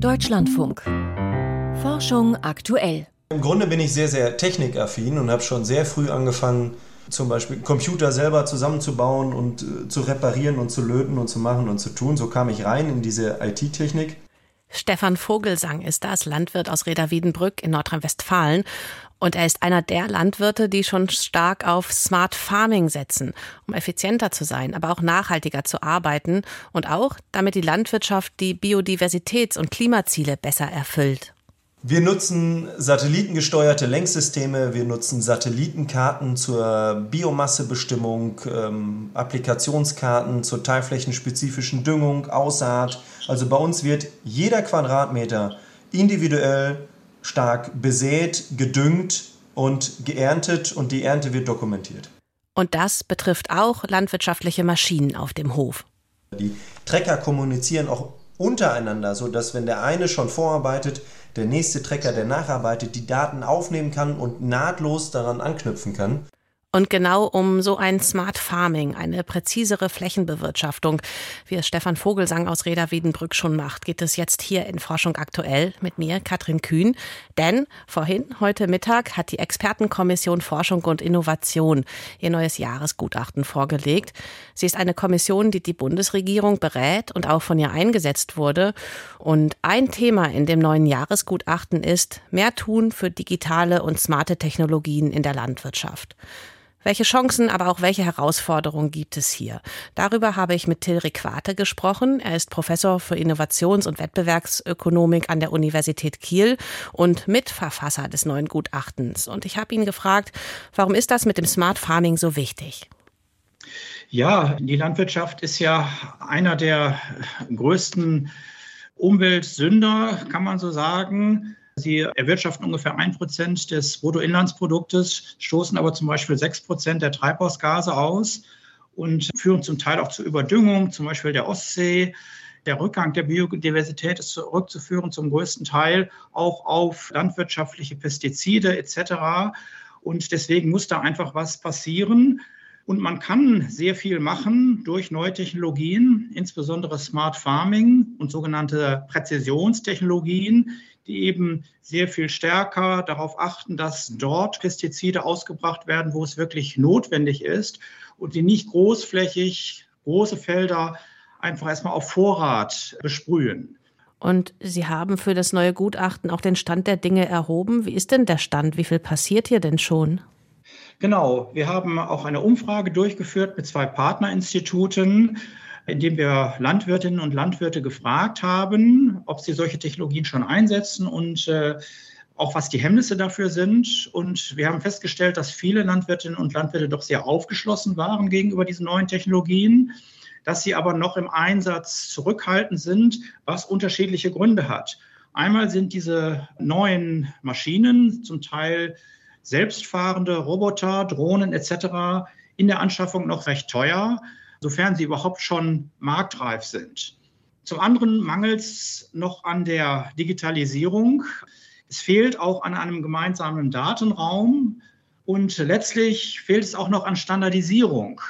Deutschlandfunk. Forschung aktuell. Im Grunde bin ich sehr, sehr technikaffin und habe schon sehr früh angefangen, zum Beispiel Computer selber zusammenzubauen und äh, zu reparieren und zu löten und zu machen und zu tun. So kam ich rein in diese IT-Technik. Stefan Vogelsang ist das, Landwirt aus Reda-Wiedenbrück in Nordrhein-Westfalen. Und er ist einer der Landwirte, die schon stark auf Smart Farming setzen, um effizienter zu sein, aber auch nachhaltiger zu arbeiten und auch, damit die Landwirtschaft die Biodiversitäts- und Klimaziele besser erfüllt. Wir nutzen satellitengesteuerte Lenksysteme, wir nutzen Satellitenkarten zur Biomassebestimmung, ähm, Applikationskarten zur teilflächenspezifischen Düngung, Aussaat. Also bei uns wird jeder Quadratmeter individuell stark besät, gedüngt und geerntet und die Ernte wird dokumentiert. Und das betrifft auch landwirtschaftliche Maschinen auf dem Hof. Die Trecker kommunizieren auch untereinander, sodass wenn der eine schon vorarbeitet, der nächste Trecker, der nacharbeitet, die Daten aufnehmen kann und nahtlos daran anknüpfen kann. Und genau um so ein Smart Farming, eine präzisere Flächenbewirtschaftung, wie es Stefan Vogelsang aus Reda Wiedenbrück schon macht, geht es jetzt hier in Forschung aktuell mit mir, Katrin Kühn. Denn vorhin, heute Mittag, hat die Expertenkommission Forschung und Innovation ihr neues Jahresgutachten vorgelegt. Sie ist eine Kommission, die die Bundesregierung berät und auch von ihr eingesetzt wurde. Und ein Thema in dem neuen Jahresgutachten ist, mehr tun für digitale und smarte Technologien in der Landwirtschaft. Welche Chancen, aber auch welche Herausforderungen gibt es hier? Darüber habe ich mit Till Requate gesprochen. Er ist Professor für Innovations- und Wettbewerbsökonomik an der Universität Kiel und Mitverfasser des neuen Gutachtens. Und ich habe ihn gefragt, warum ist das mit dem Smart Farming so wichtig? Ja, die Landwirtschaft ist ja einer der größten Umweltsünder, kann man so sagen. Sie erwirtschaften ungefähr ein Prozent des Bruttoinlandsproduktes, stoßen aber zum Beispiel sechs Prozent der Treibhausgase aus und führen zum Teil auch zur Überdüngung, zum Beispiel der Ostsee. Der Rückgang der Biodiversität ist zurückzuführen zum größten Teil auch auf landwirtschaftliche Pestizide etc. Und deswegen muss da einfach was passieren. Und man kann sehr viel machen durch neue Technologien, insbesondere Smart Farming und sogenannte Präzisionstechnologien, die eben sehr viel stärker darauf achten, dass dort Pestizide ausgebracht werden, wo es wirklich notwendig ist und die nicht großflächig große Felder einfach erstmal auf Vorrat besprühen. Und Sie haben für das neue Gutachten auch den Stand der Dinge erhoben. Wie ist denn der Stand? Wie viel passiert hier denn schon? Genau, wir haben auch eine Umfrage durchgeführt mit zwei Partnerinstituten indem wir Landwirtinnen und Landwirte gefragt haben, ob sie solche Technologien schon einsetzen und äh, auch was die Hemmnisse dafür sind. Und wir haben festgestellt, dass viele Landwirtinnen und Landwirte doch sehr aufgeschlossen waren gegenüber diesen neuen Technologien, dass sie aber noch im Einsatz zurückhaltend sind, was unterschiedliche Gründe hat. Einmal sind diese neuen Maschinen, zum Teil selbstfahrende Roboter, Drohnen etc., in der Anschaffung noch recht teuer sofern sie überhaupt schon marktreif sind. Zum anderen mangelt es noch an der Digitalisierung. Es fehlt auch an einem gemeinsamen Datenraum und letztlich fehlt es auch noch an Standardisierung.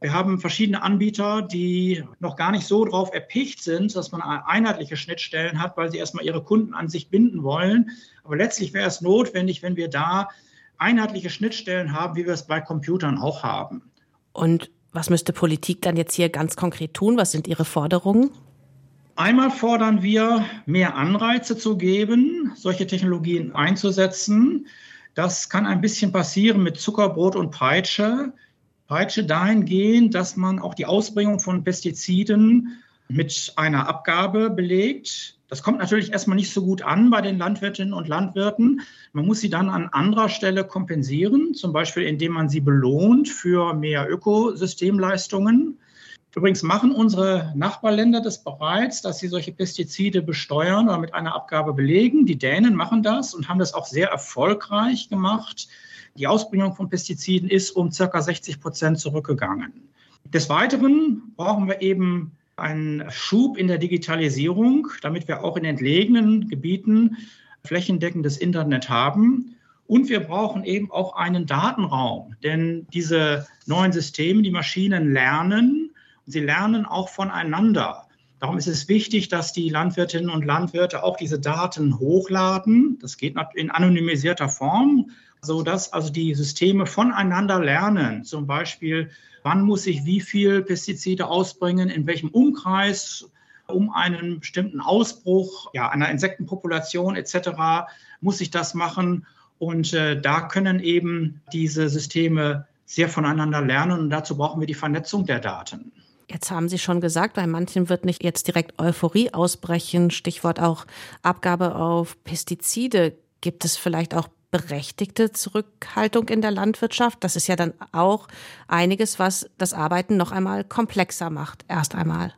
Wir haben verschiedene Anbieter, die noch gar nicht so darauf erpicht sind, dass man einheitliche Schnittstellen hat, weil sie erstmal ihre Kunden an sich binden wollen. Aber letztlich wäre es notwendig, wenn wir da einheitliche Schnittstellen haben, wie wir es bei Computern auch haben. Und was müsste Politik dann jetzt hier ganz konkret tun? Was sind Ihre Forderungen? Einmal fordern wir, mehr Anreize zu geben, solche Technologien einzusetzen. Das kann ein bisschen passieren mit Zuckerbrot und Peitsche. Peitsche dahingehend, dass man auch die Ausbringung von Pestiziden mit einer Abgabe belegt. Das kommt natürlich erstmal nicht so gut an bei den Landwirtinnen und Landwirten. Man muss sie dann an anderer Stelle kompensieren, zum Beispiel indem man sie belohnt für mehr Ökosystemleistungen. Übrigens machen unsere Nachbarländer das bereits, dass sie solche Pestizide besteuern oder mit einer Abgabe belegen. Die Dänen machen das und haben das auch sehr erfolgreich gemacht. Die Ausbringung von Pestiziden ist um circa 60 Prozent zurückgegangen. Des Weiteren brauchen wir eben einen Schub in der Digitalisierung, damit wir auch in entlegenen Gebieten flächendeckendes Internet haben. Und wir brauchen eben auch einen Datenraum, denn diese neuen Systeme, die Maschinen lernen, sie lernen auch voneinander. Darum ist es wichtig, dass die Landwirtinnen und Landwirte auch diese Daten hochladen. Das geht in anonymisierter Form, sodass also die Systeme voneinander lernen. Zum Beispiel, wann muss ich wie viel Pestizide ausbringen, in welchem Umkreis, um einen bestimmten Ausbruch ja, einer Insektenpopulation etc. muss ich das machen. Und äh, da können eben diese Systeme sehr voneinander lernen und dazu brauchen wir die Vernetzung der Daten. Jetzt haben Sie schon gesagt, bei manchen wird nicht jetzt direkt Euphorie ausbrechen. Stichwort auch Abgabe auf Pestizide. Gibt es vielleicht auch berechtigte Zurückhaltung in der Landwirtschaft? Das ist ja dann auch einiges, was das Arbeiten noch einmal komplexer macht. Erst einmal.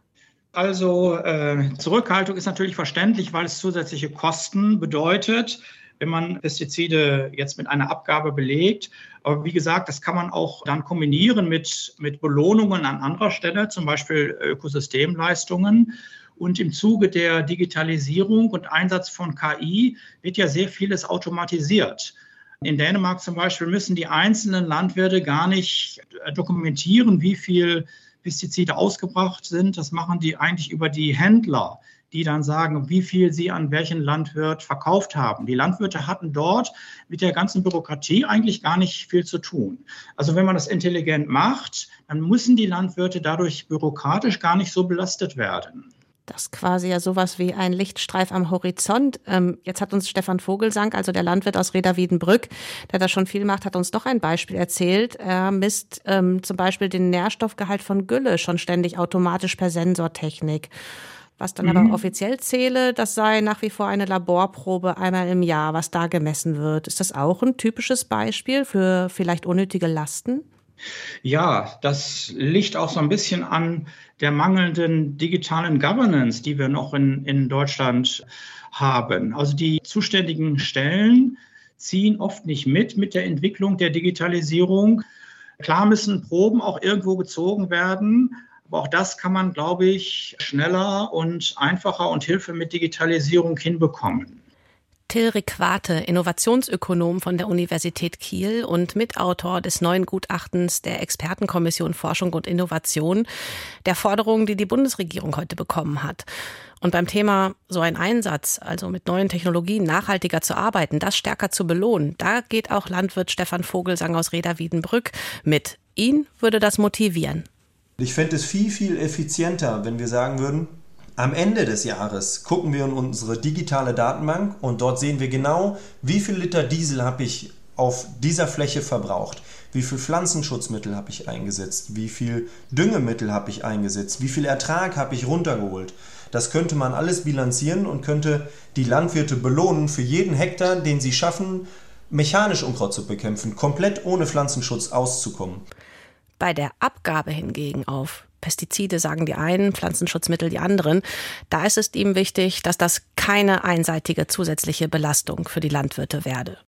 Also äh, Zurückhaltung ist natürlich verständlich, weil es zusätzliche Kosten bedeutet wenn man Pestizide jetzt mit einer Abgabe belegt. Aber wie gesagt, das kann man auch dann kombinieren mit, mit Belohnungen an anderer Stelle, zum Beispiel Ökosystemleistungen. Und im Zuge der Digitalisierung und Einsatz von KI wird ja sehr vieles automatisiert. In Dänemark zum Beispiel müssen die einzelnen Landwirte gar nicht dokumentieren, wie viel Pestizide ausgebracht sind. Das machen die eigentlich über die Händler die dann sagen, wie viel sie an welchen Landwirt verkauft haben. Die Landwirte hatten dort mit der ganzen Bürokratie eigentlich gar nicht viel zu tun. Also wenn man das intelligent macht, dann müssen die Landwirte dadurch bürokratisch gar nicht so belastet werden. Das ist quasi ja sowas wie ein Lichtstreif am Horizont. Ähm, jetzt hat uns Stefan Vogelsang, also der Landwirt aus Reda-Wiedenbrück, der da schon viel macht, hat uns doch ein Beispiel erzählt. Er misst ähm, zum Beispiel den Nährstoffgehalt von Gülle schon ständig automatisch per Sensortechnik. Was dann mhm. aber offiziell zähle, das sei nach wie vor eine Laborprobe einmal im Jahr, was da gemessen wird. Ist das auch ein typisches Beispiel für vielleicht unnötige Lasten? Ja, das liegt auch so ein bisschen an der mangelnden digitalen Governance, die wir noch in, in Deutschland haben. Also die zuständigen Stellen ziehen oft nicht mit mit der Entwicklung der Digitalisierung. Klar müssen Proben auch irgendwo gezogen werden, aber auch das kann man, glaube ich, schneller und einfacher und Hilfe mit Digitalisierung hinbekommen. Till Riquate, Innovationsökonom von der Universität Kiel und Mitautor des neuen Gutachtens der Expertenkommission Forschung und Innovation, der Forderung, die die Bundesregierung heute bekommen hat. Und beim Thema so ein Einsatz, also mit neuen Technologien nachhaltiger zu arbeiten, das stärker zu belohnen, da geht auch Landwirt Stefan Vogelsang aus Reda-Wiedenbrück mit. Ihn würde das motivieren. Ich fände es viel, viel effizienter, wenn wir sagen würden, am Ende des Jahres gucken wir in unsere digitale Datenbank und dort sehen wir genau, wie viel Liter Diesel habe ich auf dieser Fläche verbraucht, wie viel Pflanzenschutzmittel habe ich eingesetzt, wie viel Düngemittel habe ich eingesetzt, wie viel Ertrag habe ich runtergeholt. Das könnte man alles bilanzieren und könnte die Landwirte belohnen für jeden Hektar, den sie schaffen, mechanisch Unkraut zu bekämpfen, komplett ohne Pflanzenschutz auszukommen. Bei der Abgabe hingegen auf Pestizide sagen die einen, Pflanzenschutzmittel die anderen. Da ist es ihm wichtig, dass das keine einseitige zusätzliche Belastung für die Landwirte werde.